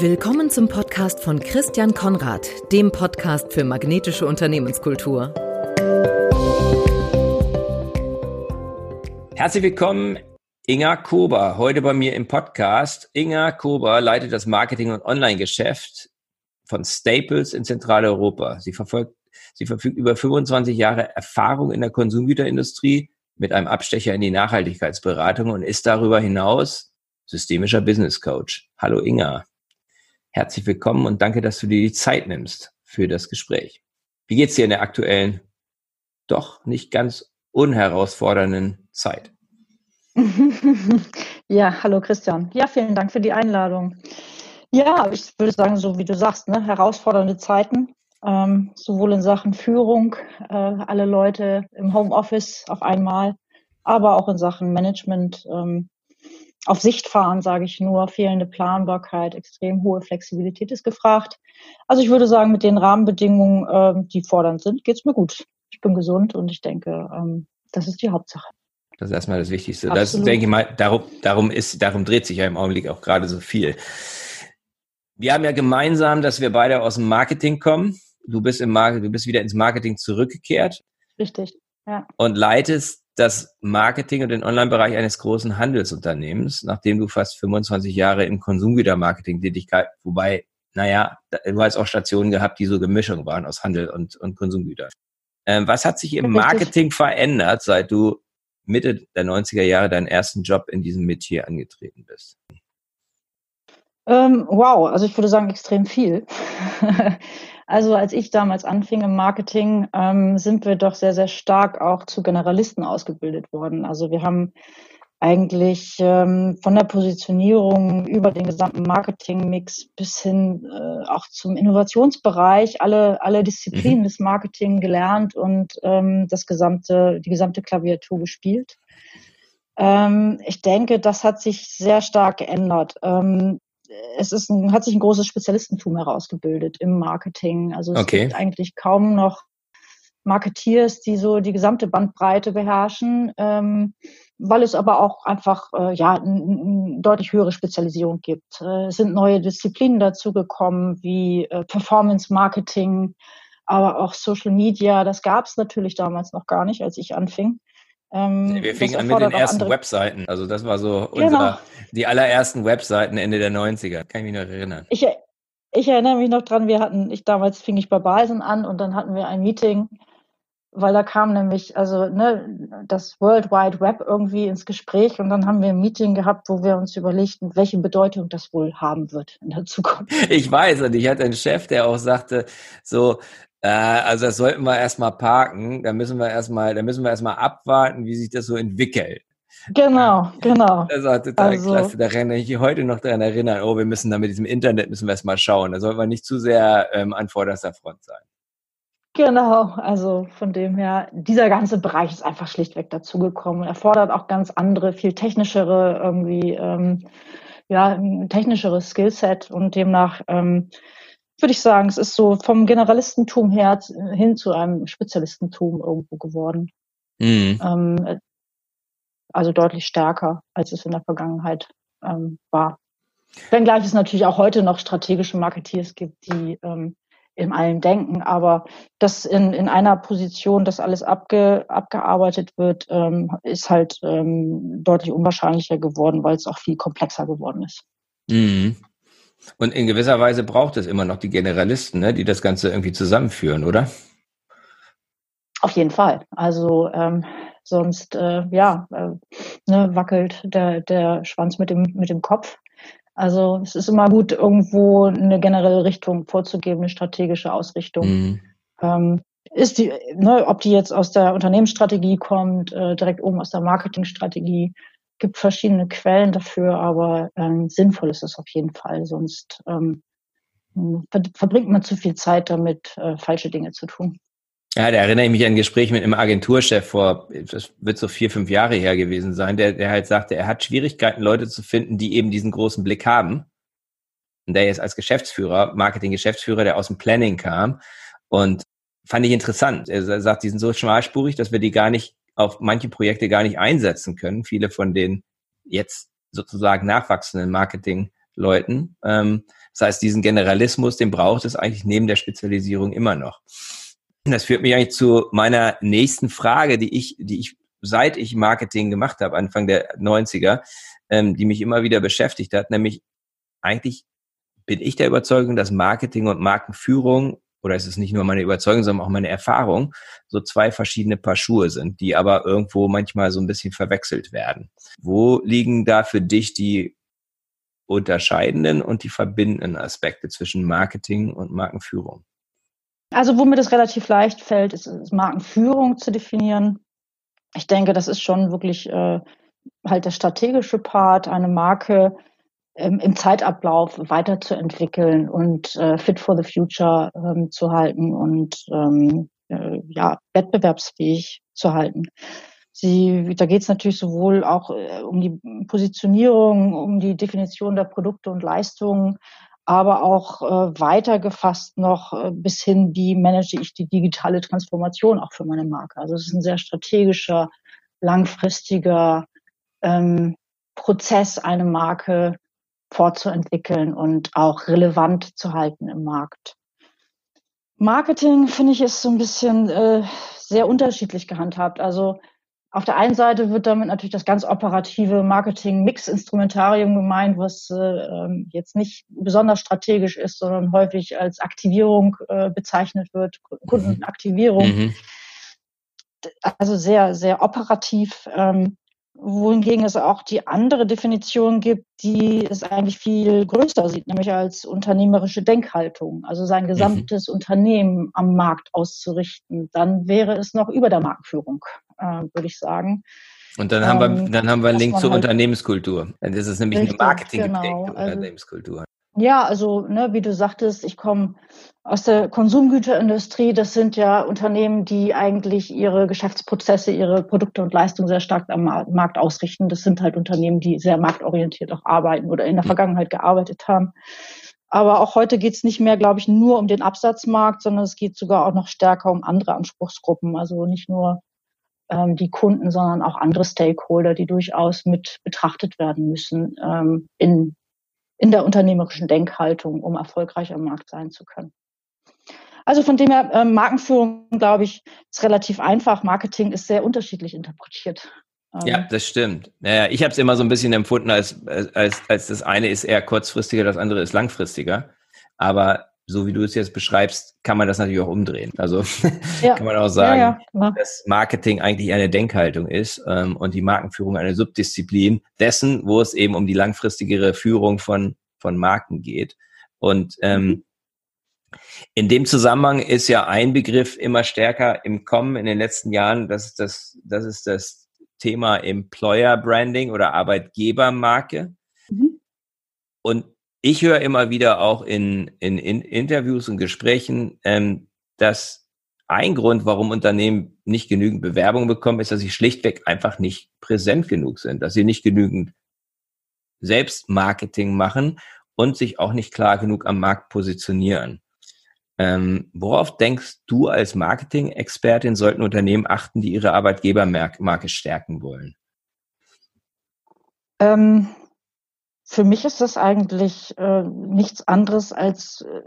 Willkommen zum Podcast von Christian Konrad, dem Podcast für magnetische Unternehmenskultur. Herzlich willkommen, Inga Kober, heute bei mir im Podcast. Inga Kober leitet das Marketing- und Online-Geschäft von Staples in Zentraleuropa. Sie verfolgt, sie verfügt über 25 Jahre Erfahrung in der Konsumgüterindustrie mit einem Abstecher in die Nachhaltigkeitsberatung und ist darüber hinaus systemischer Business Coach. Hallo Inga. Herzlich willkommen und danke, dass du dir die Zeit nimmst für das Gespräch. Wie geht's dir in der aktuellen, doch nicht ganz unherausfordernden Zeit? Ja, hallo Christian. Ja, vielen Dank für die Einladung. Ja, ich würde sagen, so wie du sagst, ne, herausfordernde Zeiten, ähm, sowohl in Sachen Führung, äh, alle Leute im Homeoffice auf einmal, aber auch in Sachen Management, ähm, auf Sicht fahren, sage ich nur, fehlende Planbarkeit, extrem hohe Flexibilität ist gefragt. Also ich würde sagen, mit den Rahmenbedingungen, äh, die fordernd sind, geht's mir gut. Ich bin gesund und ich denke, ähm, das ist die Hauptsache. Das ist erstmal das Wichtigste. Absolut. Das denke ich mal, darum, darum ist, darum dreht sich ja im Augenblick auch gerade so viel. Wir haben ja gemeinsam, dass wir beide aus dem Marketing kommen. Du bist im Marketing, du bist wieder ins Marketing zurückgekehrt. Richtig, ja. Und leitest das Marketing und den Online-Bereich eines großen Handelsunternehmens, nachdem du fast 25 Jahre im Konsumgütermarketing Tätigkeit, wobei, naja, du hast auch Stationen gehabt, die so Gemischung waren aus Handel und, und Konsumgüter. Ähm, was hat sich im Marketing verändert, seit du Mitte der 90er Jahre deinen ersten Job in diesem Metier angetreten bist? Ähm, wow, also ich würde sagen extrem viel. also als ich damals anfing im Marketing, ähm, sind wir doch sehr, sehr stark auch zu Generalisten ausgebildet worden. Also wir haben eigentlich ähm, von der Positionierung über den gesamten Marketingmix bis hin äh, auch zum Innovationsbereich alle alle Disziplinen mhm. des Marketing gelernt und ähm, das gesamte die gesamte Klaviatur gespielt. Ähm, ich denke, das hat sich sehr stark geändert. Ähm, es ist ein, hat sich ein großes Spezialistentum herausgebildet im Marketing. Also es okay. gibt eigentlich kaum noch Marketeers, die so die gesamte Bandbreite beherrschen, ähm, weil es aber auch einfach äh, ja eine deutlich höhere Spezialisierung gibt. Äh, es sind neue Disziplinen dazugekommen wie äh, Performance Marketing, aber auch Social Media. Das gab es natürlich damals noch gar nicht, als ich anfing. Ähm, wir fingen an mit den ersten andere... Webseiten. Also das war so genau. unser, die allerersten Webseiten Ende der 90er. Kann ich mich noch erinnern. Ich, ich erinnere mich noch dran, wir hatten, ich damals fing ich bei Balsen an und dann hatten wir ein Meeting, weil da kam nämlich also ne, das World Wide Web irgendwie ins Gespräch und dann haben wir ein Meeting gehabt, wo wir uns überlegten, welche Bedeutung das wohl haben wird in der Zukunft. Ich weiß und ich hatte einen Chef, der auch sagte, so äh, also das sollten wir erstmal parken. Da müssen wir erstmal, da müssen wir erstmal abwarten, wie sich das so entwickelt. Genau, genau. Das war total also, klasse. Da kann ich heute noch daran erinnern, oh, wir müssen da mit diesem Internet müssen wir erstmal schauen. Da sollten wir nicht zu sehr ähm, an vorderster Front sein. Genau, also von dem her, dieser ganze Bereich ist einfach schlichtweg dazugekommen. Erfordert auch ganz andere, viel technischere, irgendwie, ähm, ja, ein technischeres Skillset und demnach ähm, würde ich sagen, es ist so vom Generalistentum her hin zu einem Spezialistentum irgendwo geworden. Mhm. Ähm, also deutlich stärker, als es in der Vergangenheit ähm, war. Wenngleich es natürlich auch heute noch strategische Marketeers gibt, die ähm, in allen denken, aber dass in, in einer Position das alles abge, abgearbeitet wird, ähm, ist halt ähm, deutlich unwahrscheinlicher geworden, weil es auch viel komplexer geworden ist. Mhm. Und in gewisser Weise braucht es immer noch die Generalisten, ne, die das Ganze irgendwie zusammenführen, oder? Auf jeden Fall. Also ähm, sonst äh, ja äh, ne, wackelt der, der Schwanz mit dem mit dem Kopf. Also es ist immer gut, irgendwo eine generelle Richtung vorzugeben, eine strategische Ausrichtung. Mhm. Ähm, ist die, ne, ob die jetzt aus der Unternehmensstrategie kommt, äh, direkt oben aus der Marketingstrategie, gibt verschiedene Quellen dafür, aber ähm, sinnvoll ist es auf jeden Fall. Sonst ähm, verbringt man zu viel Zeit damit, äh, falsche Dinge zu tun. Ja, da erinnere ich mich an ein Gespräch mit einem Agenturchef vor, das wird so vier, fünf Jahre her gewesen sein, der, der halt sagte, er hat Schwierigkeiten, Leute zu finden, die eben diesen großen Blick haben. Und der jetzt als Geschäftsführer, Marketing-Geschäftsführer, der aus dem Planning kam. Und fand ich interessant. Er sagt, die sind so schmalspurig, dass wir die gar nicht auf manche Projekte gar nicht einsetzen können. Viele von den jetzt sozusagen nachwachsenden Marketing Leuten. Ähm, das heißt, diesen Generalismus, den braucht es eigentlich neben der Spezialisierung immer noch. Das führt mich eigentlich zu meiner nächsten Frage, die ich, die ich seit ich Marketing gemacht habe, Anfang der 90er, ähm, die mich immer wieder beschäftigt hat, nämlich eigentlich bin ich der Überzeugung, dass Marketing und Markenführung oder ist es nicht nur meine Überzeugung, sondern auch meine Erfahrung, so zwei verschiedene Paar Schuhe sind, die aber irgendwo manchmal so ein bisschen verwechselt werden. Wo liegen da für dich die unterscheidenden und die verbindenden Aspekte zwischen Marketing und Markenführung? Also wo mir das relativ leicht fällt, ist, ist Markenführung zu definieren. Ich denke, das ist schon wirklich äh, halt der strategische Part, eine Marke ähm, im Zeitablauf weiterzuentwickeln und äh, fit for the future ähm, zu halten und ähm, äh, ja, wettbewerbsfähig zu halten. Sie, da geht es natürlich sowohl auch äh, um die Positionierung, um die Definition der Produkte und Leistungen, aber auch äh, weiter gefasst noch äh, bis hin, wie manage ich die digitale Transformation auch für meine Marke. Also es ist ein sehr strategischer, langfristiger ähm, Prozess, eine Marke fortzuentwickeln und auch relevant zu halten im Markt. Marketing, finde ich, ist so ein bisschen äh, sehr unterschiedlich gehandhabt. Also auf der einen Seite wird damit natürlich das ganz operative Marketing-Mix-Instrumentarium gemeint, was äh, ähm, jetzt nicht besonders strategisch ist, sondern häufig als Aktivierung äh, bezeichnet wird, Kundenaktivierung. Mhm. Also sehr, sehr operativ. Ähm, wohingegen es auch die andere Definition gibt, die es eigentlich viel größer sieht, nämlich als unternehmerische Denkhaltung, also sein mhm. gesamtes mhm. Unternehmen am Markt auszurichten. Dann wäre es noch über der Marktführung, äh, würde ich sagen. Und dann haben ähm, wir, dann haben wir einen Link zur halt Unternehmenskultur. Das ist nämlich richtig, eine Marketing genau. Unternehmenskultur. Ja, also ne, wie du sagtest, ich komme aus der Konsumgüterindustrie. Das sind ja Unternehmen, die eigentlich ihre Geschäftsprozesse, ihre Produkte und Leistungen sehr stark am Markt ausrichten. Das sind halt Unternehmen, die sehr marktorientiert auch arbeiten oder in der Vergangenheit gearbeitet haben. Aber auch heute geht es nicht mehr, glaube ich, nur um den Absatzmarkt, sondern es geht sogar auch noch stärker um andere Anspruchsgruppen. Also nicht nur ähm, die Kunden, sondern auch andere Stakeholder, die durchaus mit betrachtet werden müssen ähm, in in der unternehmerischen Denkhaltung, um erfolgreich am Markt sein zu können. Also von dem her, äh, Markenführung, glaube ich, ist relativ einfach. Marketing ist sehr unterschiedlich interpretiert. Ähm, ja, das stimmt. Naja, ich habe es immer so ein bisschen empfunden, als, als, als das eine ist eher kurzfristiger, das andere ist langfristiger. Aber so wie du es jetzt beschreibst, kann man das natürlich auch umdrehen. Also ja. kann man auch sagen, ja, ja, dass Marketing eigentlich eine Denkhaltung ist ähm, und die Markenführung eine Subdisziplin dessen, wo es eben um die langfristigere Führung von, von Marken geht. Und ähm, mhm. in dem Zusammenhang ist ja ein Begriff immer stärker im Kommen in den letzten Jahren, das ist das, das ist das Thema Employer Branding oder Arbeitgebermarke. Mhm. Und ich höre immer wieder auch in, in, in Interviews und Gesprächen, ähm, dass ein Grund, warum Unternehmen nicht genügend Bewerbung bekommen, ist, dass sie schlichtweg einfach nicht präsent genug sind, dass sie nicht genügend Selbstmarketing machen und sich auch nicht klar genug am Markt positionieren. Ähm, worauf denkst du als Marketing-Expertin sollten Unternehmen achten, die ihre Arbeitgebermarke stärken wollen? Ähm, für mich ist das eigentlich äh, nichts anderes als äh,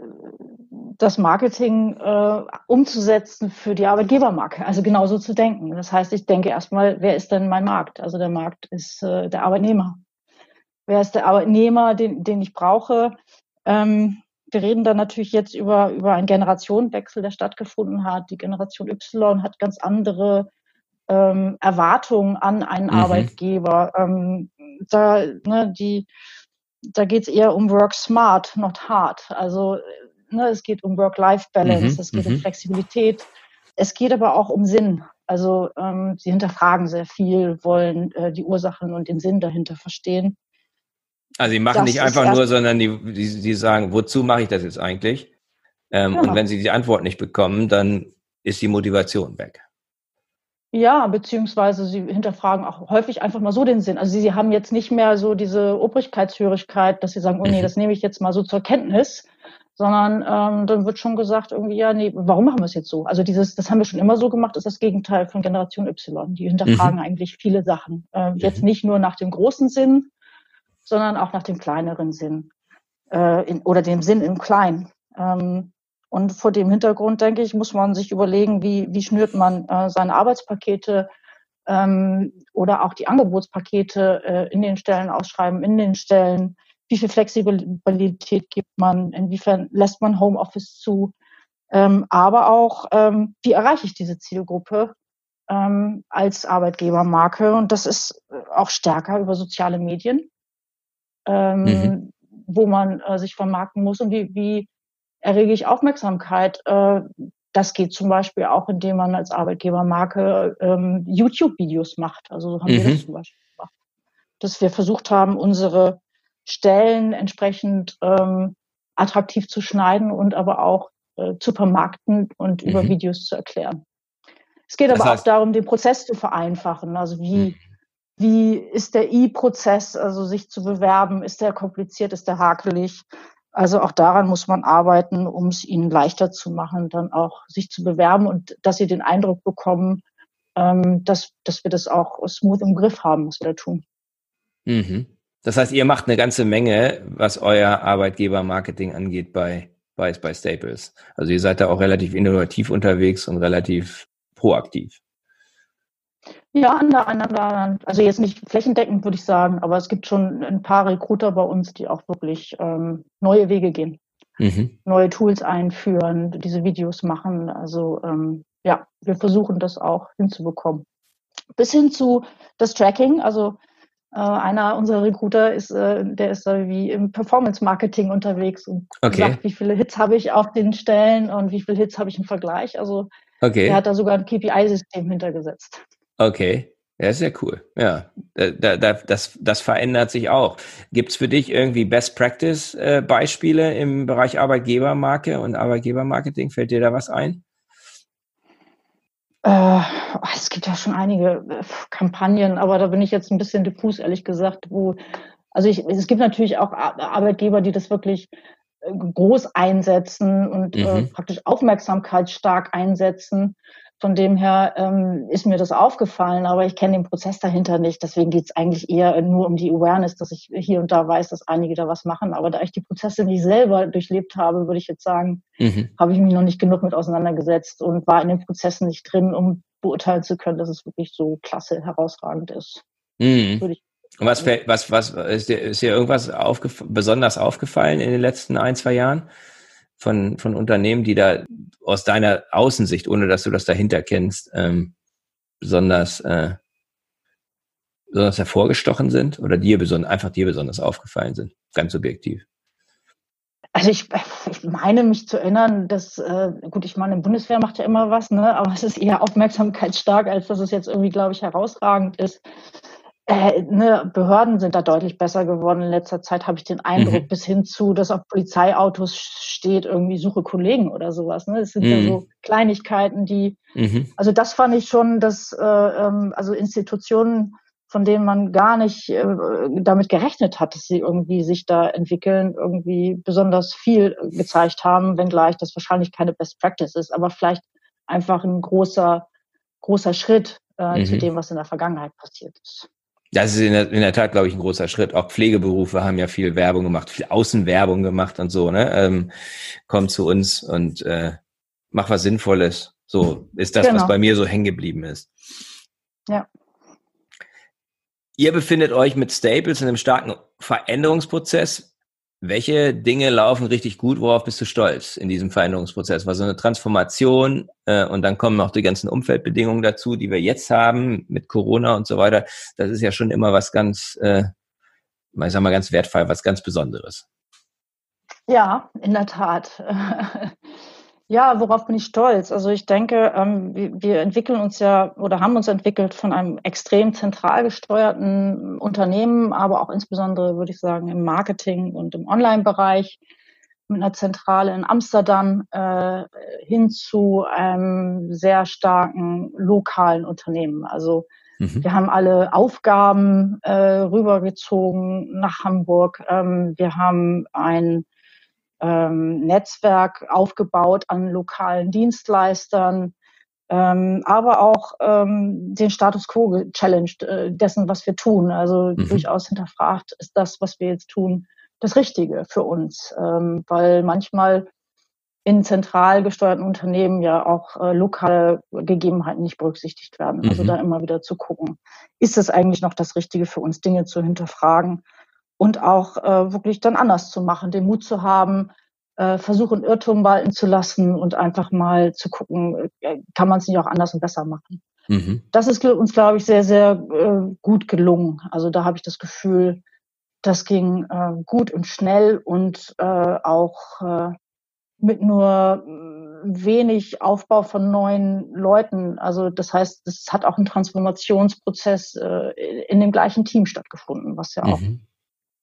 das Marketing äh, umzusetzen für die Arbeitgebermarke, also genauso zu denken. Das heißt, ich denke erstmal, wer ist denn mein Markt? Also der Markt ist äh, der Arbeitnehmer. Wer ist der Arbeitnehmer, den, den ich brauche? Ähm, wir reden dann natürlich jetzt über, über einen Generationenwechsel, der stattgefunden hat. Die Generation Y hat ganz andere ähm, Erwartungen an einen mhm. Arbeitgeber. Ähm, da, ne, die, da geht es eher um Work Smart, not hard. Also ne, es geht um Work-Life-Balance, mhm. es geht mhm. um Flexibilität. Es geht aber auch um Sinn. Also ähm, sie hinterfragen sehr viel, wollen äh, die Ursachen und den Sinn dahinter verstehen. Also sie machen das nicht einfach nur, sondern die, die, die sagen, wozu mache ich das jetzt eigentlich? Ähm, genau. Und wenn sie die Antwort nicht bekommen, dann ist die Motivation weg. Ja, beziehungsweise sie hinterfragen auch häufig einfach mal so den Sinn. Also sie, sie haben jetzt nicht mehr so diese Obrigkeitshörigkeit, dass sie sagen, oh nee, mhm. das nehme ich jetzt mal so zur Kenntnis, sondern ähm, dann wird schon gesagt, irgendwie, ja, nee, warum machen wir es jetzt so? Also dieses, das haben wir schon immer so gemacht, ist das Gegenteil von Generation Y. Die hinterfragen mhm. eigentlich viele Sachen. Äh, jetzt mhm. nicht nur nach dem großen Sinn, sondern auch nach dem kleineren Sinn. äh, in, oder dem Sinn im Kleinen. Ähm, und vor dem Hintergrund, denke ich, muss man sich überlegen, wie, wie schnürt man äh, seine Arbeitspakete ähm, oder auch die Angebotspakete äh, in den Stellen ausschreiben, in den Stellen, wie viel Flexibilität gibt man, inwiefern lässt man Homeoffice zu, ähm, aber auch, ähm, wie erreiche ich diese Zielgruppe ähm, als Arbeitgebermarke. Und das ist äh, auch stärker über soziale Medien, ähm, mhm. wo man äh, sich vermarkten muss und wie, wie errege ich Aufmerksamkeit. Äh, das geht zum Beispiel auch, indem man als Arbeitgebermarke ähm, YouTube-Videos macht. Also so haben mhm. wir das mhm. zum Beispiel gemacht. Dass wir versucht haben, unsere Stellen entsprechend ähm, attraktiv zu schneiden und aber auch äh, zu vermarkten und mhm. über Videos zu erklären. Es geht das aber heißt, auch darum, den Prozess zu vereinfachen. Also wie, mhm. wie ist der I-Prozess, also sich zu bewerben? Ist der kompliziert? Ist der hakelig? Also auch daran muss man arbeiten, um es ihnen leichter zu machen, dann auch sich zu bewerben und dass sie den Eindruck bekommen, ähm, dass, dass wir das auch smooth im Griff haben, was wir da tun. Mhm. Das heißt, ihr macht eine ganze Menge, was euer Arbeitgeber-Marketing angeht bei, bei, bei Staples. Also ihr seid da auch relativ innovativ unterwegs und relativ proaktiv. Ja, aneinander. Also jetzt nicht flächendeckend, würde ich sagen, aber es gibt schon ein paar Recruiter bei uns, die auch wirklich ähm, neue Wege gehen, mhm. neue Tools einführen, diese Videos machen. Also ähm, ja, wir versuchen das auch hinzubekommen. Bis hin zu das Tracking. Also äh, einer unserer Recruiter ist, äh, der ist äh, wie im Performance-Marketing unterwegs und okay. sagt, wie viele Hits habe ich auf den Stellen und wie viele Hits habe ich im Vergleich. Also okay. er hat da sogar ein KPI-System hintergesetzt. Okay. Ja, sehr cool. Ja, da, da, das, das verändert sich auch. Gibt es für dich irgendwie Best Practice äh, Beispiele im Bereich Arbeitgebermarke und Arbeitgebermarketing? Fällt dir da was ein? Äh, es gibt ja schon einige äh, Kampagnen, aber da bin ich jetzt ein bisschen diffus, ehrlich gesagt, wo, also ich, es gibt natürlich auch Arbeitgeber, die das wirklich äh, groß einsetzen und mhm. äh, praktisch aufmerksamkeitsstark einsetzen. Von dem her ähm, ist mir das aufgefallen, aber ich kenne den Prozess dahinter nicht. Deswegen geht es eigentlich eher nur um die Awareness, dass ich hier und da weiß, dass einige da was machen. Aber da ich die Prozesse nicht selber durchlebt habe, würde ich jetzt sagen, mhm. habe ich mich noch nicht genug mit auseinandergesetzt und war in den Prozessen nicht drin, um beurteilen zu können, dass es wirklich so klasse, herausragend ist. Mhm. Würde ich und was was, was, ist dir, ist dir irgendwas aufgef besonders aufgefallen in den letzten ein, zwei Jahren? Von, von Unternehmen, die da aus deiner Außensicht, ohne dass du das dahinter kennst, ähm, besonders, äh, besonders hervorgestochen sind oder dir besonders, einfach dir besonders aufgefallen sind, ganz subjektiv? Also ich, ich meine mich zu erinnern, dass, äh, gut, ich meine, die Bundeswehr macht ja immer was, ne, aber es ist eher aufmerksamkeitsstark, als dass es jetzt irgendwie, glaube ich, herausragend ist. Äh, ne, Behörden sind da deutlich besser geworden in letzter Zeit, habe ich den Eindruck, mhm. bis hin zu, dass auf Polizeiautos steht, irgendwie suche Kollegen oder sowas. Ne? Das sind mhm. ja so Kleinigkeiten, die, mhm. also das fand ich schon, dass äh, ähm, also Institutionen, von denen man gar nicht äh, damit gerechnet hat, dass sie irgendwie sich da entwickeln, irgendwie besonders viel gezeigt haben, wenngleich das wahrscheinlich keine Best Practice ist, aber vielleicht einfach ein großer, großer Schritt äh, zu mhm. dem, was in der Vergangenheit passiert ist. Das ist in der, in der Tat, glaube ich, ein großer Schritt. Auch Pflegeberufe haben ja viel Werbung gemacht, viel Außenwerbung gemacht und so, ne? Ähm, komm zu uns und äh, mach was Sinnvolles. So ist das, genau. was bei mir so hängen geblieben ist. Ja. Ihr befindet euch mit Staples in einem starken Veränderungsprozess. Welche Dinge laufen richtig gut? Worauf bist du stolz in diesem Veränderungsprozess? War so eine Transformation äh, und dann kommen noch die ganzen Umfeldbedingungen dazu, die wir jetzt haben mit Corona und so weiter. Das ist ja schon immer was ganz, äh, ich sag mal ganz wertvoll, was ganz Besonderes. Ja, in der Tat. Ja, worauf bin ich stolz? Also ich denke, ähm, wir, wir, entwickeln uns ja oder haben uns entwickelt von einem extrem zentral gesteuerten Unternehmen, aber auch insbesondere, würde ich sagen, im Marketing und im Online-Bereich mit einer Zentrale in Amsterdam äh, hin zu einem sehr starken lokalen Unternehmen. Also mhm. wir haben alle Aufgaben äh, rübergezogen nach Hamburg. Ähm, wir haben ein ähm, Netzwerk aufgebaut an lokalen Dienstleistern, ähm, aber auch ähm, den Status quo gechallenged äh, dessen, was wir tun. Also mhm. durchaus hinterfragt, ist das, was wir jetzt tun, das Richtige für uns, ähm, weil manchmal in zentral gesteuerten Unternehmen ja auch äh, lokale Gegebenheiten nicht berücksichtigt werden. Also mhm. da immer wieder zu gucken, ist es eigentlich noch das Richtige für uns, Dinge zu hinterfragen und auch äh, wirklich dann anders zu machen, den Mut zu haben, äh, versuchen, Irrtum walten zu lassen und einfach mal zu gucken, äh, kann man es nicht auch anders und besser machen. Mhm. Das ist uns, glaube ich, sehr, sehr äh, gut gelungen. Also da habe ich das Gefühl, das ging äh, gut und schnell und äh, auch äh, mit nur mm, wenig Aufbau von neuen Leuten. Also das heißt, es hat auch ein Transformationsprozess äh, in dem gleichen Team stattgefunden, was ja auch, mhm.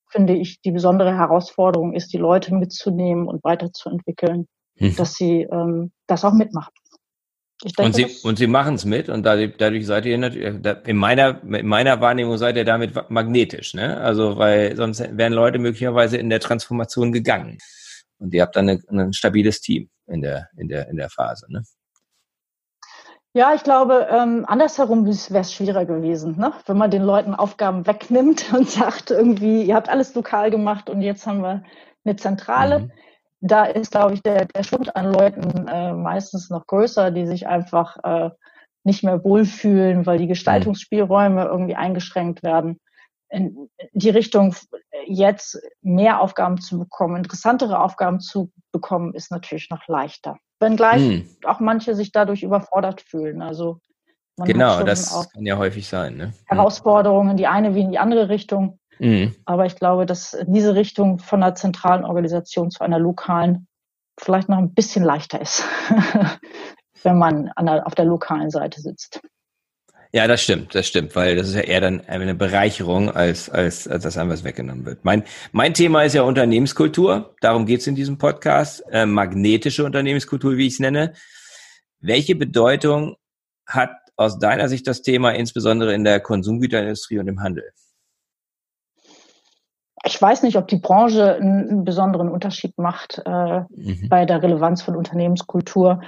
Finde ich, die besondere Herausforderung ist, die Leute mitzunehmen und weiterzuentwickeln, mhm. dass sie ähm, das auch mitmachen. Denke, und Sie, und Sie machen es mit und dadurch seid ihr natürlich, in meiner, in meiner Wahrnehmung seid ihr damit magnetisch, ne? Also, weil sonst wären Leute möglicherweise in der Transformation gegangen. Und ihr habt dann eine, ein stabiles Team in der, in der, in der Phase. Ne? Ja, ich glaube, ähm, andersherum wäre es schwieriger gewesen, ne? wenn man den Leuten Aufgaben wegnimmt und sagt, irgendwie, ihr habt alles lokal gemacht und jetzt haben wir eine Zentrale. Mhm. Da ist, glaube ich, der, der Schwund an Leuten äh, meistens noch größer, die sich einfach äh, nicht mehr wohlfühlen, weil die mhm. Gestaltungsspielräume irgendwie eingeschränkt werden in die Richtung jetzt mehr Aufgaben zu bekommen, interessantere Aufgaben zu bekommen, ist natürlich noch leichter. Wenngleich hm. auch manche sich dadurch überfordert fühlen. Also genau, das kann ja häufig sein. Ne? Herausforderungen, die eine wie in die andere Richtung. Mhm. Aber ich glaube, dass diese Richtung von einer zentralen Organisation zu einer lokalen vielleicht noch ein bisschen leichter ist, wenn man der, auf der lokalen Seite sitzt. Ja, das stimmt, das stimmt, weil das ist ja eher dann eine Bereicherung, als, als, als dass einem was weggenommen wird. Mein, mein Thema ist ja Unternehmenskultur, darum geht's in diesem Podcast, äh, magnetische Unternehmenskultur, wie ich es nenne. Welche Bedeutung hat aus deiner Sicht das Thema insbesondere in der Konsumgüterindustrie und im Handel? Ich weiß nicht, ob die Branche einen, besonderen Unterschied macht äh, mhm. bei der Relevanz von Unternehmenskultur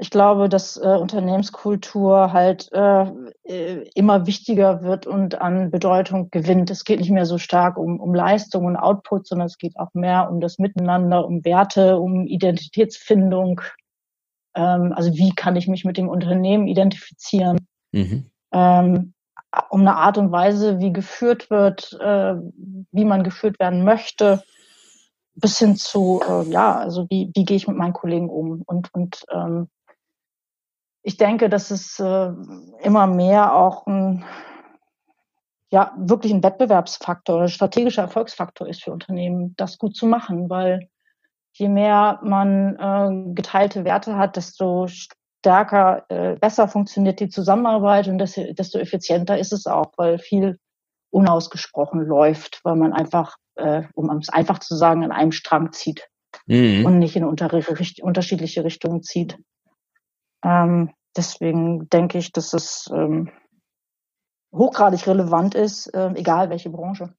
ich glaube, dass äh, Unternehmenskultur halt äh, äh, immer wichtiger wird und an Bedeutung gewinnt. Es geht nicht mehr so stark um, um Leistung und Output, sondern es geht auch mehr um das Miteinander, um Werte, um Identitätsfindung. Ähm, also wie kann ich mich mit dem Unternehmen identifizieren? Mhm. Ähm, um eine Art und Weise, wie geführt wird, äh, wie man geführt werden möchte, bis hin zu, äh, ja, also wie, wie gehe ich mit meinen Kollegen um und, und ähm, ich denke, dass es äh, immer mehr auch ein, ja, wirklich ein Wettbewerbsfaktor, ein strategischer Erfolgsfaktor ist für Unternehmen, das gut zu machen, weil je mehr man äh, geteilte Werte hat, desto stärker, äh, besser funktioniert die Zusammenarbeit und desto, desto effizienter ist es auch, weil viel unausgesprochen läuft, weil man einfach, äh, um es einfach zu sagen, an einem Strang zieht mhm. und nicht in unter unterschiedliche Richtungen zieht. Ähm, deswegen denke ich, dass es ähm, hochgradig relevant ist, äh, egal welche Branche.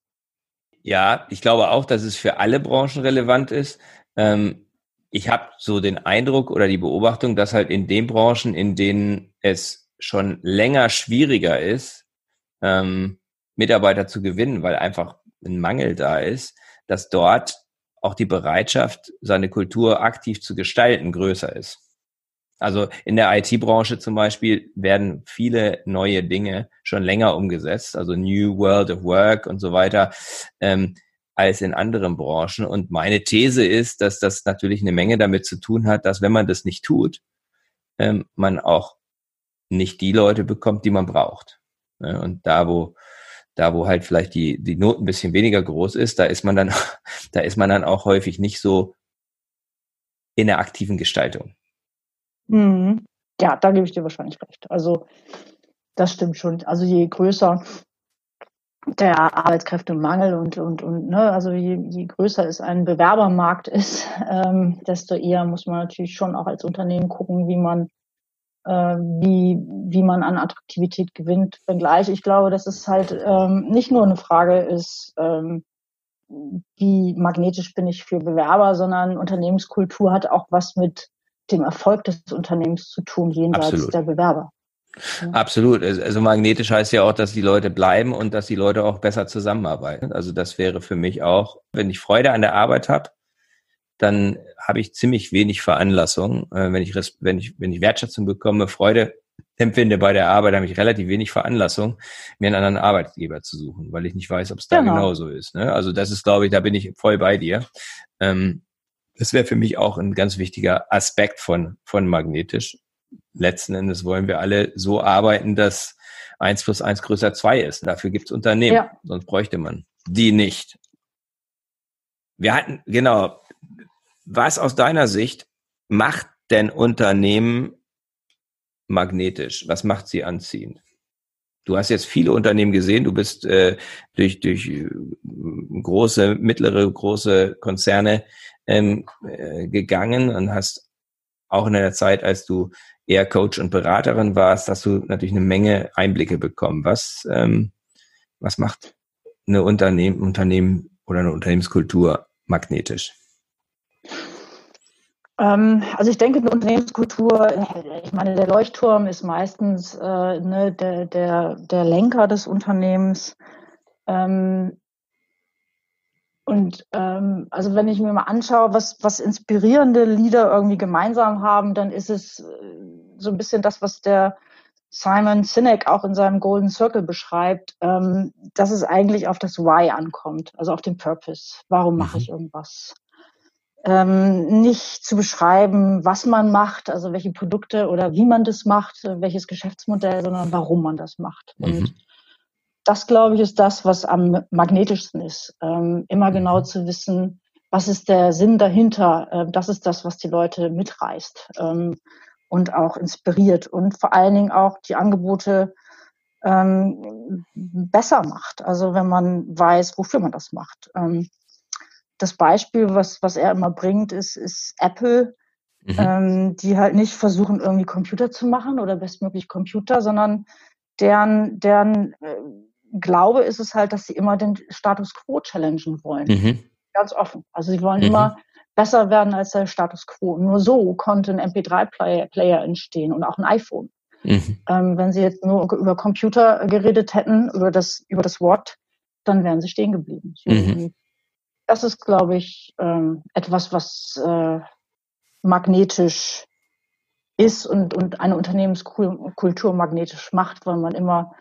Ja, ich glaube auch, dass es für alle Branchen relevant ist. Ähm, ich habe so den Eindruck oder die Beobachtung, dass halt in den Branchen, in denen es schon länger schwieriger ist, ähm, Mitarbeiter zu gewinnen, weil einfach ein Mangel da ist, dass dort auch die Bereitschaft, seine Kultur aktiv zu gestalten, größer ist. Also in der IT-Branche zum Beispiel werden viele neue Dinge schon länger umgesetzt, also New World of Work und so weiter, ähm, als in anderen Branchen. Und meine These ist, dass das natürlich eine Menge damit zu tun hat, dass wenn man das nicht tut, ähm, man auch nicht die Leute bekommt, die man braucht. Ja, und da, wo da wo halt vielleicht die, die Not ein bisschen weniger groß ist, da ist man dann, da ist man dann auch häufig nicht so in der aktiven Gestaltung. Mhm. Ja, da gebe ich dir wahrscheinlich recht. Also das stimmt schon. Also je größer der Arbeitskräftemangel und und und ne, also je, je größer es ein Bewerbermarkt ist, ähm, desto eher muss man natürlich schon auch als Unternehmen gucken, wie man äh, wie wie man an Attraktivität gewinnt. Wenngleich ich glaube, dass es halt ähm, nicht nur eine Frage ist, ähm, wie magnetisch bin ich für Bewerber, sondern Unternehmenskultur hat auch was mit dem Erfolg des Unternehmens zu tun, jenseits Absolut. der Bewerber. Absolut. Also magnetisch heißt ja auch, dass die Leute bleiben und dass die Leute auch besser zusammenarbeiten. Also das wäre für mich auch, wenn ich Freude an der Arbeit habe, dann habe ich ziemlich wenig Veranlassung. Äh, wenn ich wenn ich wenn ich Wertschätzung bekomme, Freude empfinde bei der Arbeit, habe ich relativ wenig Veranlassung, mir einen anderen Arbeitgeber zu suchen, weil ich nicht weiß, ob es da genau. genauso ist. Ne? Also das ist, glaube ich, da bin ich voll bei dir. Ähm, das wäre für mich auch ein ganz wichtiger Aspekt von von magnetisch letzten Endes wollen wir alle so arbeiten, dass eins plus eins größer zwei ist. Dafür gibt es Unternehmen, ja. sonst bräuchte man die nicht. Wir hatten, genau, was aus deiner Sicht macht denn Unternehmen magnetisch? Was macht sie anziehend? Du hast jetzt viele Unternehmen gesehen, du bist äh, durch, durch äh, große, mittlere, große Konzerne ähm, äh, gegangen und hast auch in der Zeit, als du eher Coach und Beraterin warst, hast du natürlich eine Menge Einblicke bekommen. Was, ähm, was macht eine Unternehmen, Unternehmen oder eine Unternehmenskultur magnetisch? Ähm, also ich denke, eine Unternehmenskultur, ich meine, der Leuchtturm ist meistens äh, ne, der, der, der Lenker des Unternehmens. Ähm, und ähm, also wenn ich mir mal anschaue, was, was inspirierende Lieder irgendwie gemeinsam haben, dann ist es äh, so ein bisschen das, was der Simon Sinek auch in seinem Golden Circle beschreibt, ähm, dass es eigentlich auf das Why ankommt, also auf den Purpose. Warum mache ich mhm. irgendwas? Ähm, nicht zu beschreiben, was man macht, also welche Produkte oder wie man das macht, welches Geschäftsmodell, sondern warum man das macht. Mhm. Das, glaube ich, ist das, was am magnetischsten ist. Ähm, immer genau mhm. zu wissen, was ist der Sinn dahinter. Ähm, das ist das, was die Leute mitreißt ähm, und auch inspiriert und vor allen Dingen auch die Angebote ähm, besser macht. Also wenn man weiß, wofür man das macht. Ähm, das Beispiel, was, was er immer bringt, ist, ist Apple, mhm. Ähm, die halt nicht versuchen, irgendwie Computer zu machen oder bestmöglich Computer, sondern deren, deren äh, Glaube ist es halt, dass sie immer den Status quo challengen wollen. Mhm. Ganz offen. Also sie wollen mhm. immer besser werden als der Status quo. Nur so konnte ein MP3-Player Player entstehen und auch ein iPhone. Mhm. Ähm, wenn sie jetzt nur über Computer geredet hätten, über das, über das Wort, dann wären sie stehen geblieben. Mhm. Das ist, glaube ich, ähm, etwas, was äh, magnetisch ist und, und eine Unternehmenskultur magnetisch macht, weil man immer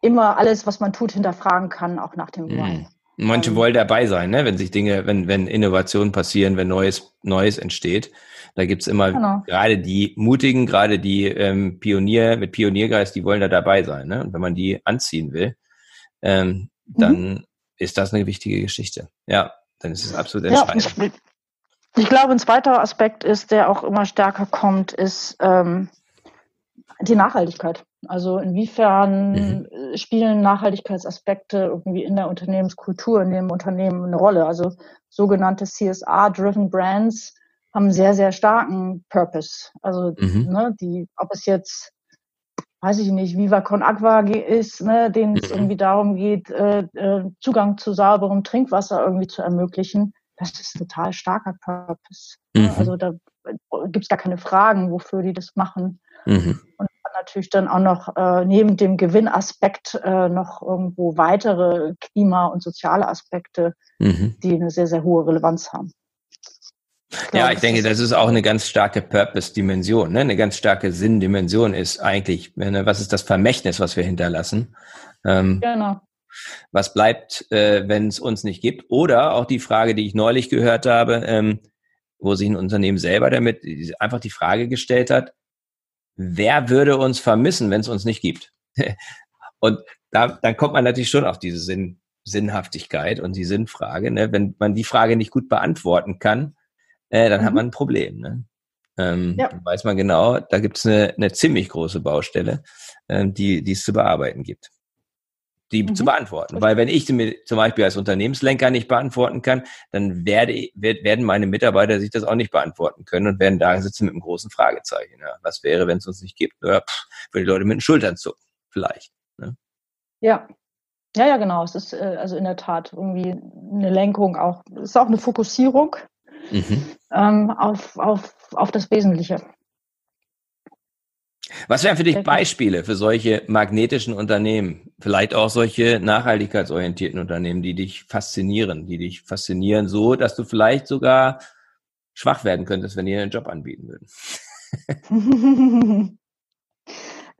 immer alles, was man tut, hinterfragen kann, auch nach dem mhm. Why. Manche ähm, wollen dabei sein, ne? wenn sich Dinge, wenn, wenn Innovationen passieren, wenn Neues, Neues entsteht. Da gibt's immer genau. gerade die Mutigen, gerade die ähm, Pionier mit Pioniergeist, die wollen da dabei sein. Ne? Und wenn man die anziehen will, ähm, dann mhm. ist das eine wichtige Geschichte. Ja, dann ist es absolut entscheidend. Ja, ich, ich, glaube, ein zweiter Aspekt ist, der auch immer stärker kommt, ist ähm, die Nachhaltigkeit. Also inwiefern mhm. Spielen Nachhaltigkeitsaspekte irgendwie in der Unternehmenskultur, in dem Unternehmen eine Rolle? Also sogenannte CSR-driven Brands haben einen sehr, sehr starken Purpose. Also mhm. ne, die, ob es jetzt, weiß ich nicht, Viva Con Agua ist, ne, denen es mhm. irgendwie darum geht, äh, äh, Zugang zu sauberem Trinkwasser irgendwie zu ermöglichen, das ist ein total starker Purpose. Mhm. Also da gibt es gar keine Fragen, wofür die das machen. Mhm. Und natürlich dann auch noch äh, neben dem Gewinnaspekt äh, noch irgendwo weitere Klima- und soziale Aspekte, mhm. die eine sehr, sehr hohe Relevanz haben. Ich ja, ich denke, das ist auch eine ganz starke Purpose-Dimension, ne? eine ganz starke Sinn-Dimension ist eigentlich, ne? was ist das Vermächtnis, was wir hinterlassen? Ähm, genau. Was bleibt, äh, wenn es uns nicht gibt? Oder auch die Frage, die ich neulich gehört habe, ähm, wo sich ein Unternehmen selber damit einfach die Frage gestellt hat, wer würde uns vermissen, wenn es uns nicht gibt? und da, dann kommt man natürlich schon auf diese Sinn, Sinnhaftigkeit und die Sinnfrage. Ne? Wenn man die Frage nicht gut beantworten kann, äh, dann mhm. hat man ein Problem. Ne? Ähm, ja. Weiß man genau, da gibt es eine, eine ziemlich große Baustelle, äh, die, die es zu bearbeiten gibt die mhm. zu beantworten. Weil wenn ich sie mir zum Beispiel als Unternehmenslenker nicht beantworten kann, dann werde, werden meine Mitarbeiter sich das auch nicht beantworten können und werden da sitzen mit einem großen Fragezeichen. Ja. Was wäre, wenn es uns nicht gibt? Ja, pff, für die Leute mit den Schultern zucken, vielleicht. Ne? Ja. Ja, ja, genau. Es ist äh, also in der Tat irgendwie eine Lenkung auch. Es ist auch eine Fokussierung mhm. ähm, auf, auf, auf das Wesentliche. Was wären für dich Beispiele für solche magnetischen Unternehmen? Vielleicht auch solche nachhaltigkeitsorientierten Unternehmen, die dich faszinieren, die dich faszinieren so, dass du vielleicht sogar schwach werden könntest, wenn die einen Job anbieten würden?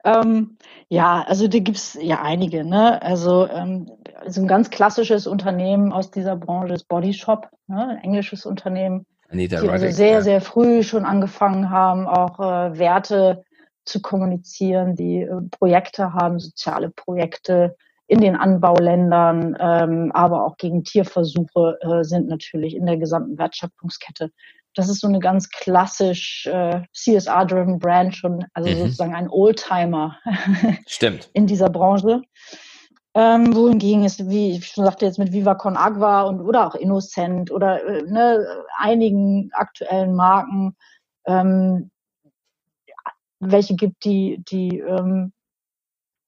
ähm, ja, also da gibt's ja einige. Ne? Also ähm, so ein ganz klassisches Unternehmen aus dieser Branche ist Body Shop, ne? ein englisches Unternehmen, Anita die also sehr, ja. sehr früh schon angefangen haben, auch äh, Werte zu kommunizieren, die äh, Projekte haben, soziale Projekte in den Anbauländern, ähm, aber auch gegen Tierversuche äh, sind natürlich in der gesamten Wertschöpfungskette. Das ist so eine ganz klassisch äh, CSR-driven Brand schon, also mhm. sozusagen ein Oldtimer Stimmt. in dieser Branche. Ähm, wohingegen es, wie ich schon sagte, jetzt mit Viva Con Agua und oder auch Innocent oder äh, ne, einigen aktuellen Marken, ähm, welche gibt, die, die ähm,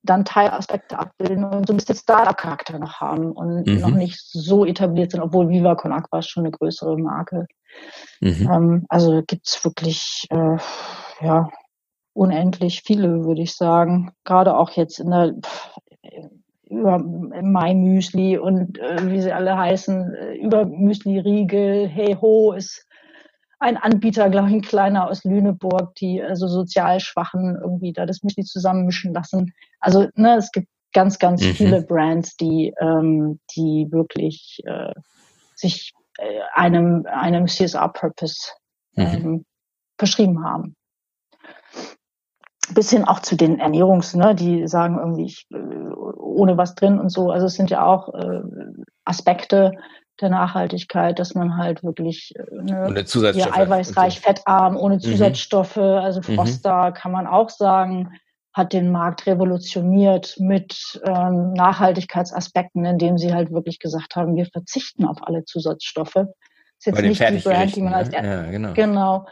dann Teilaspekte abbilden und so ein bisschen Startup-Charakter noch haben und mhm. noch nicht so etabliert sind, obwohl Viva Con Agua schon eine größere Marke. Mhm. Ähm, also gibt's wirklich äh, ja unendlich viele, würde ich sagen. Gerade auch jetzt in der über Mai Müsli und äh, wie sie alle heißen, äh, über Müsli Riegel, Hey Ho ist ein Anbieter, glaube ich, ein kleiner aus Lüneburg, die also sozial Schwachen irgendwie da das Müsli zusammenmischen lassen. Also ne, es gibt ganz, ganz mhm. viele Brands, die, ähm, die wirklich äh, sich äh, einem, einem CSR-Purpose mhm. ähm, mhm. verschrieben haben. Bis hin auch zu den Ernährungs, ne, die sagen irgendwie, ich, äh, ohne was drin und so. Also es sind ja auch äh, Aspekte, der Nachhaltigkeit, dass man halt wirklich äh, ne, ja, eiweißreich, so. fettarm, ohne mhm. Zusatzstoffe, mhm. also Froster mhm. kann man auch sagen, hat den Markt revolutioniert mit ähm, Nachhaltigkeitsaspekten, indem sie halt wirklich gesagt haben, wir verzichten auf alle Zusatzstoffe. Das ist jetzt Bei nicht die Brand, die man als ne? ja, genau. genau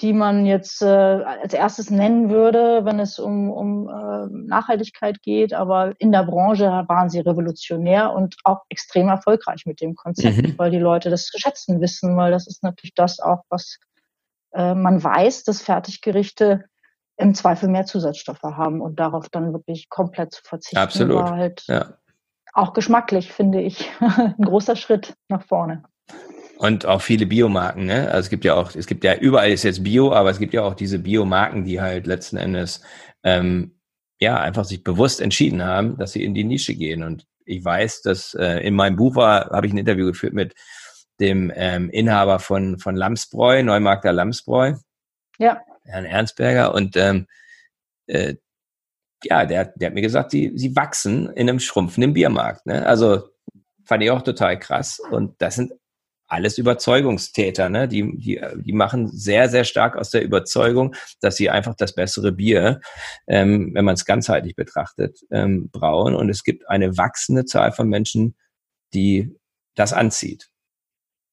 die man jetzt äh, als erstes nennen würde, wenn es um, um äh, Nachhaltigkeit geht. Aber in der Branche waren sie revolutionär und auch extrem erfolgreich mit dem Konzept, mhm. weil die Leute das zu schätzen wissen, weil das ist natürlich das auch, was äh, man weiß, dass Fertiggerichte im Zweifel mehr Zusatzstoffe haben und darauf dann wirklich komplett zu verzichten. Absolut. War halt ja. auch geschmacklich, finde ich, ein großer Schritt nach vorne. Und auch viele Biomarken, ne? Also es gibt ja auch, es gibt ja überall ist jetzt Bio, aber es gibt ja auch diese Biomarken, die halt letzten Endes ähm, ja einfach sich bewusst entschieden haben, dass sie in die Nische gehen. Und ich weiß, dass äh, in meinem Buch war, habe ich ein Interview geführt mit dem ähm, Inhaber von von Lamsbräu, Neumarkter Lamsbräu, ja. Herrn Ernstberger. Und ähm, äh, ja, der, der hat mir gesagt, sie, sie wachsen in einem schrumpfenden Biermarkt. Ne? Also fand ich auch total krass. Und das sind alles Überzeugungstäter, ne? Die, die, die machen sehr, sehr stark aus der Überzeugung, dass sie einfach das bessere Bier, ähm, wenn man es ganzheitlich betrachtet, ähm, brauen. Und es gibt eine wachsende Zahl von Menschen, die das anzieht.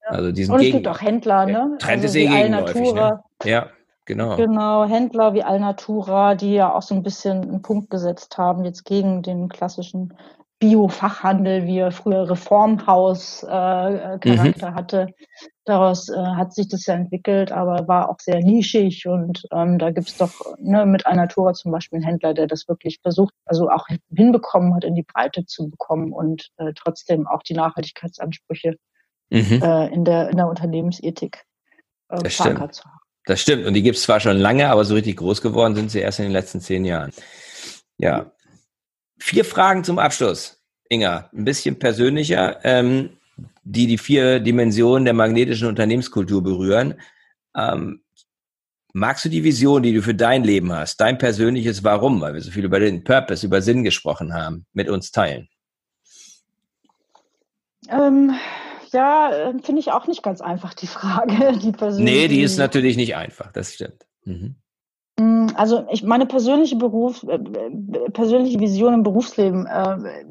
Also diesen Und es gibt auch Händler, ne? Trend also ist eh gegenläufig, ne? Ja, genau. Genau, Händler wie Alnatura, die ja auch so ein bisschen einen Punkt gesetzt haben, jetzt gegen den klassischen Bio-Fachhandel, wie er früher Reformhaus-Charakter äh, mhm. hatte. Daraus äh, hat sich das ja entwickelt, aber war auch sehr nischig und ähm, da gibt's doch ne, mit Alnatura zum Beispiel einen Händler, der das wirklich versucht, also auch hinbekommen hat, in die Breite zu bekommen und äh, trotzdem auch die Nachhaltigkeitsansprüche mhm. äh, in, der, in der Unternehmensethik äh, das stimmt. zu haben. Das stimmt. Und die gibt's zwar schon lange, aber so richtig groß geworden sind sie erst in den letzten zehn Jahren. Ja, Vier Fragen zum Abschluss, Inga. Ein bisschen persönlicher, ähm, die die vier Dimensionen der magnetischen Unternehmenskultur berühren. Ähm, magst du die Vision, die du für dein Leben hast, dein persönliches Warum, weil wir so viel über den Purpose, über Sinn gesprochen haben, mit uns teilen? Ähm, ja, äh, finde ich auch nicht ganz einfach, die Frage. Die persönliche. Nee, die ist natürlich nicht einfach, das stimmt. Mhm. Also ich meine persönliche Beruf, äh, persönliche Vision im Berufsleben äh,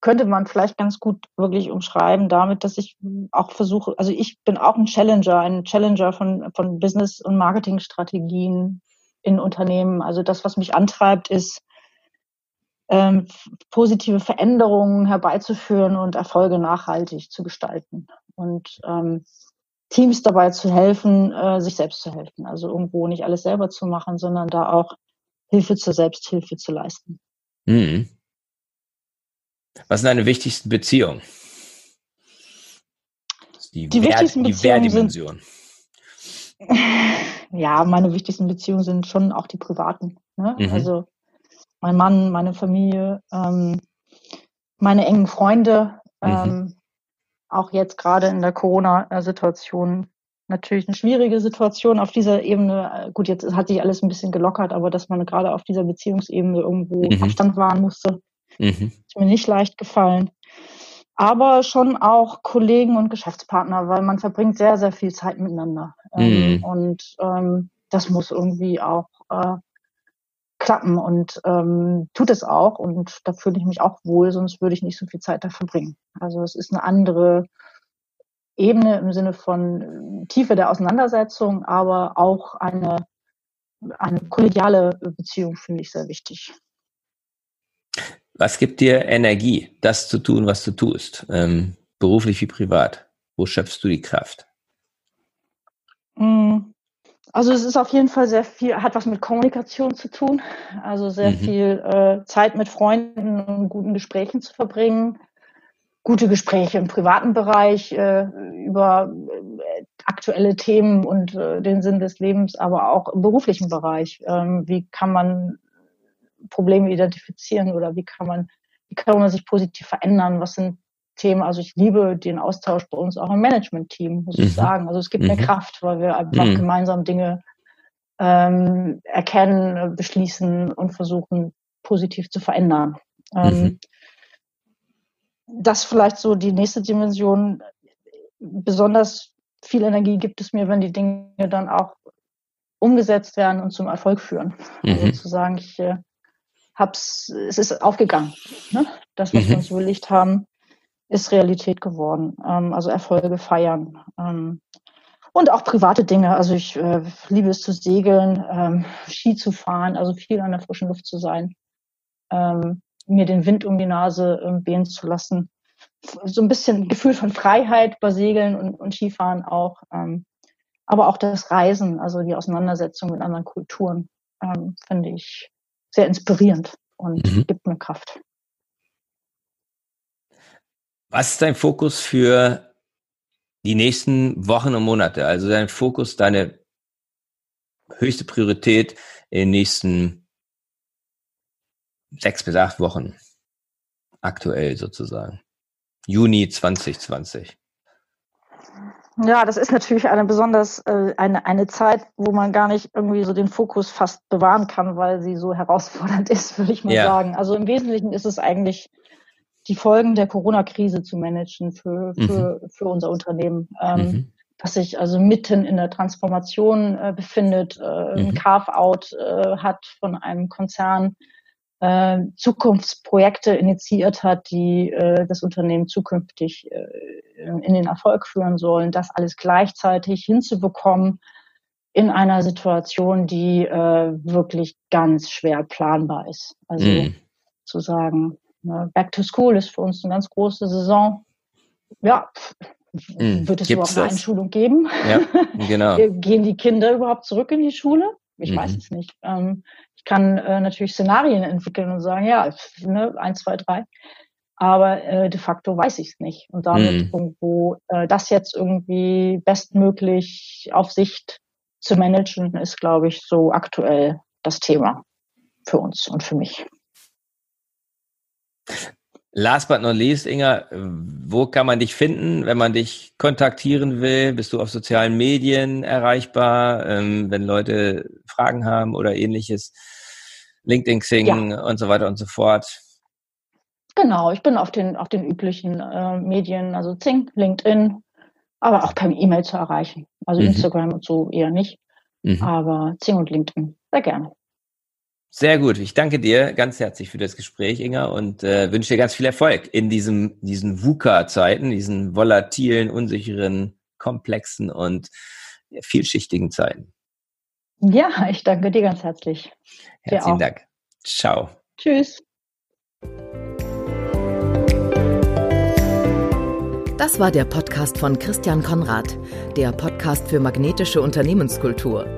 könnte man vielleicht ganz gut wirklich umschreiben damit, dass ich auch versuche, also ich bin auch ein Challenger, ein Challenger von, von Business- und Marketingstrategien in Unternehmen. Also das, was mich antreibt, ist, ähm, positive Veränderungen herbeizuführen und Erfolge nachhaltig zu gestalten. Und ähm, Teams dabei zu helfen, äh, sich selbst zu helfen. Also irgendwo nicht alles selber zu machen, sondern da auch Hilfe zur Selbsthilfe zu leisten. Mhm. Was sind deine wichtigsten Beziehungen? Die, die Wehr, wichtigsten die Wehrdimension. ja, meine wichtigsten Beziehungen sind schon auch die privaten. Ne? Mhm. Also mein Mann, meine Familie, ähm, meine engen Freunde, mhm. Auch jetzt gerade in der Corona-Situation natürlich eine schwierige Situation auf dieser Ebene. Gut, jetzt hat sich alles ein bisschen gelockert, aber dass man gerade auf dieser Beziehungsebene irgendwo mhm. Abstand wahren musste, mhm. ist mir nicht leicht gefallen. Aber schon auch Kollegen und Geschäftspartner, weil man verbringt sehr, sehr viel Zeit miteinander. Ähm, mhm. und ähm, das muss irgendwie auch äh, klappen und ähm, tut es auch. Und da fühle ich mich auch wohl, sonst würde ich nicht so viel Zeit da verbringen. Also es ist eine andere Ebene im Sinne von Tiefe der Auseinandersetzung, aber auch eine, eine kollegiale Beziehung finde ich sehr wichtig. Was gibt dir Energie, das zu tun, was du tust, ähm, beruflich wie privat? Wo schöpfst du die Kraft? Mm, also es ist auf jeden Fall sehr viel, hat was mit Kommunikation zu tun. Also sehr mhm. viel äh, Zeit mit Freunden und guten Gesprächen zu verbringen, gute Gespräche im privaten Bereich äh, über äh, aktuelle Themen und äh, den Sinn des Lebens, aber auch im beruflichen Bereich. Ähm, wie kann man Probleme identifizieren oder wie kann man, wie kann man sich positiv verändern? Was sind Themen? Also ich liebe den Austausch bei uns auch im Management-Team, muss mhm. ich sagen. Also es gibt mhm. mir Kraft, weil wir einfach mhm. gemeinsam Dinge ähm, erkennen, beschließen und versuchen, positiv zu verändern. Ähm, mhm das vielleicht so die nächste Dimension. Besonders viel Energie gibt es mir, wenn die Dinge dann auch umgesetzt werden und zum Erfolg führen. Also mhm. Also zu sagen, ich äh, hab's, es ist aufgegangen. Ne? Das, was mhm. wir uns überlegt haben, ist Realität geworden. Ähm, also Erfolge feiern. Ähm, und auch private Dinge. Also ich äh, liebe es zu segeln, ähm, Ski zu fahren, also viel an der frischen Luft zu sein. Ähm, mir den Wind um die Nase äh, wehen zu lassen. So ein bisschen Gefühl von Freiheit bei Segeln und, und Skifahren auch. Ähm, aber auch das Reisen, also die Auseinandersetzung mit anderen Kulturen, ähm, finde ich sehr inspirierend und mhm. gibt mir Kraft. Was ist dein Fokus für die nächsten Wochen und Monate? Also dein Fokus, deine höchste Priorität in den nächsten sechs bis acht Wochen. Aktuell sozusagen. Juni 2020. Ja, das ist natürlich eine besonders äh, eine, eine Zeit, wo man gar nicht irgendwie so den Fokus fast bewahren kann, weil sie so herausfordernd ist, würde ich mal ja. sagen. Also im Wesentlichen ist es eigentlich die Folgen der Corona-Krise zu managen für, für, mhm. für unser Unternehmen, ähm, mhm. das sich also mitten in der Transformation äh, befindet, äh, mhm. ein Carve-out äh, hat von einem Konzern, äh, Zukunftsprojekte initiiert hat, die äh, das Unternehmen zukünftig äh, in den Erfolg führen sollen, das alles gleichzeitig hinzubekommen in einer Situation, die äh, wirklich ganz schwer planbar ist. Also mm. zu sagen, Back to School ist für uns eine ganz große Saison. Ja, mm. wird es überhaupt eine Einschulung geben? Ja, genau. Gehen die Kinder überhaupt zurück in die Schule? Ich mhm. weiß es nicht. Ähm, ich kann äh, natürlich Szenarien entwickeln und sagen, ja, ne, eins, zwei, drei. Aber äh, de facto weiß ich es nicht. Und damit mhm. irgendwo äh, das jetzt irgendwie bestmöglich auf Sicht zu managen, ist, glaube ich, so aktuell das Thema für uns und für mich. Last but not least, Inga, wo kann man dich finden, wenn man dich kontaktieren will? Bist du auf sozialen Medien erreichbar, ähm, wenn Leute Fragen haben oder ähnliches? LinkedIn, Xing ja. und so weiter und so fort. Genau, ich bin auf den, auf den üblichen äh, Medien, also Xing, LinkedIn, aber auch per E-Mail zu erreichen. Also mhm. Instagram und so eher nicht. Mhm. Aber Xing und LinkedIn, sehr gerne. Sehr gut. Ich danke dir ganz herzlich für das Gespräch, Inga, und äh, wünsche dir ganz viel Erfolg in diesem, diesen VUCA-Zeiten, diesen volatilen, unsicheren, komplexen und vielschichtigen Zeiten. Ja, ich danke dir ganz herzlich. Herzlichen Dank. Ciao. Tschüss. Das war der Podcast von Christian Konrad, der Podcast für magnetische Unternehmenskultur.